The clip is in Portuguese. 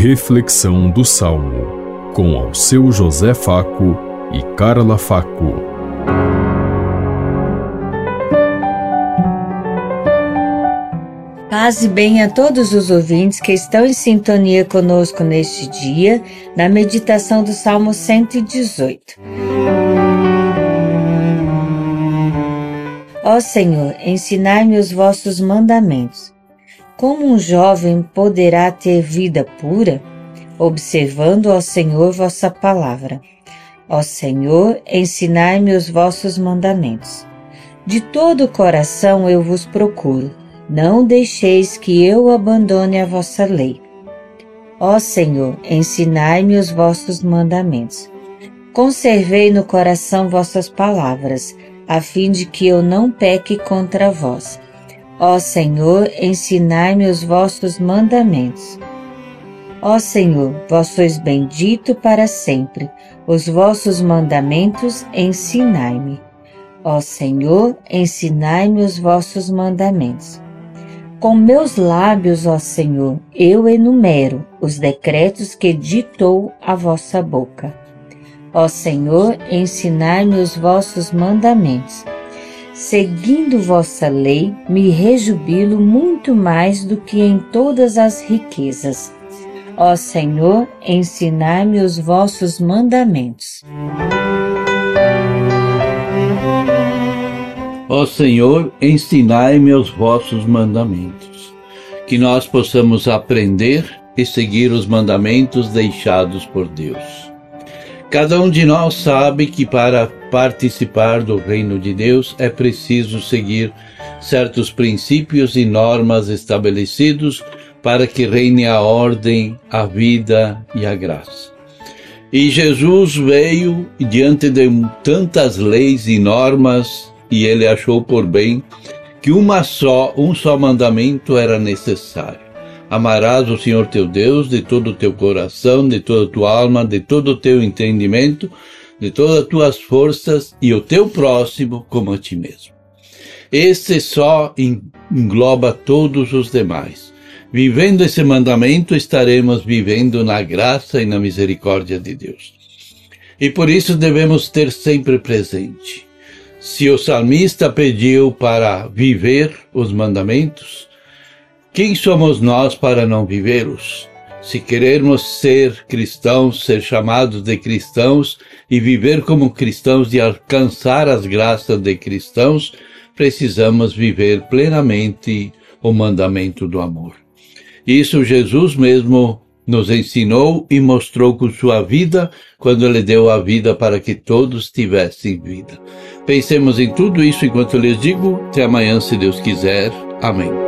Reflexão do Salmo, com ao seu José Faco e Carla Faco. Paz e bem a todos os ouvintes que estão em sintonia conosco neste dia, na meditação do Salmo 118. Ó Senhor, ensinai-me os vossos mandamentos. Como um jovem poderá ter vida pura? Observando, ó Senhor, vossa palavra. Ó Senhor, ensinai-me os vossos mandamentos. De todo o coração eu vos procuro, não deixeis que eu abandone a vossa lei. Ó Senhor, ensinai-me os vossos mandamentos. Conservei no coração vossas palavras, a fim de que eu não peque contra vós. Ó Senhor, ensinai-me os vossos mandamentos. Ó Senhor, vós sois bendito para sempre, os vossos mandamentos ensinai-me. Ó Senhor, ensinai-me os vossos mandamentos. Com meus lábios, ó Senhor, eu enumero os decretos que ditou a vossa boca. Ó Senhor, ensinai-me os vossos mandamentos seguindo vossa lei, me rejubilo muito mais do que em todas as riquezas. Ó Senhor, ensinai-me os vossos mandamentos. Ó Senhor, ensinai-me os vossos mandamentos, que nós possamos aprender e seguir os mandamentos deixados por Deus. Cada um de nós sabe que para participar do reino de Deus é preciso seguir certos princípios e normas estabelecidos para que reine a ordem, a vida e a graça. E Jesus veio diante de tantas leis e normas e ele achou por bem que uma só, um só mandamento era necessário Amarás o Senhor teu Deus de todo o teu coração, de toda a tua alma, de todo o teu entendimento, de todas as tuas forças e o teu próximo como a ti mesmo. Esse só engloba todos os demais. Vivendo esse mandamento, estaremos vivendo na graça e na misericórdia de Deus. E por isso devemos ter sempre presente. Se o salmista pediu para viver os mandamentos, quem somos nós para não vivê-los? Se queremos ser cristãos, ser chamados de cristãos e viver como cristãos e alcançar as graças de cristãos, precisamos viver plenamente o mandamento do amor. Isso Jesus mesmo nos ensinou e mostrou com sua vida quando ele deu a vida para que todos tivessem vida. Pensemos em tudo isso enquanto eu lhes digo. Até amanhã, se Deus quiser. Amém.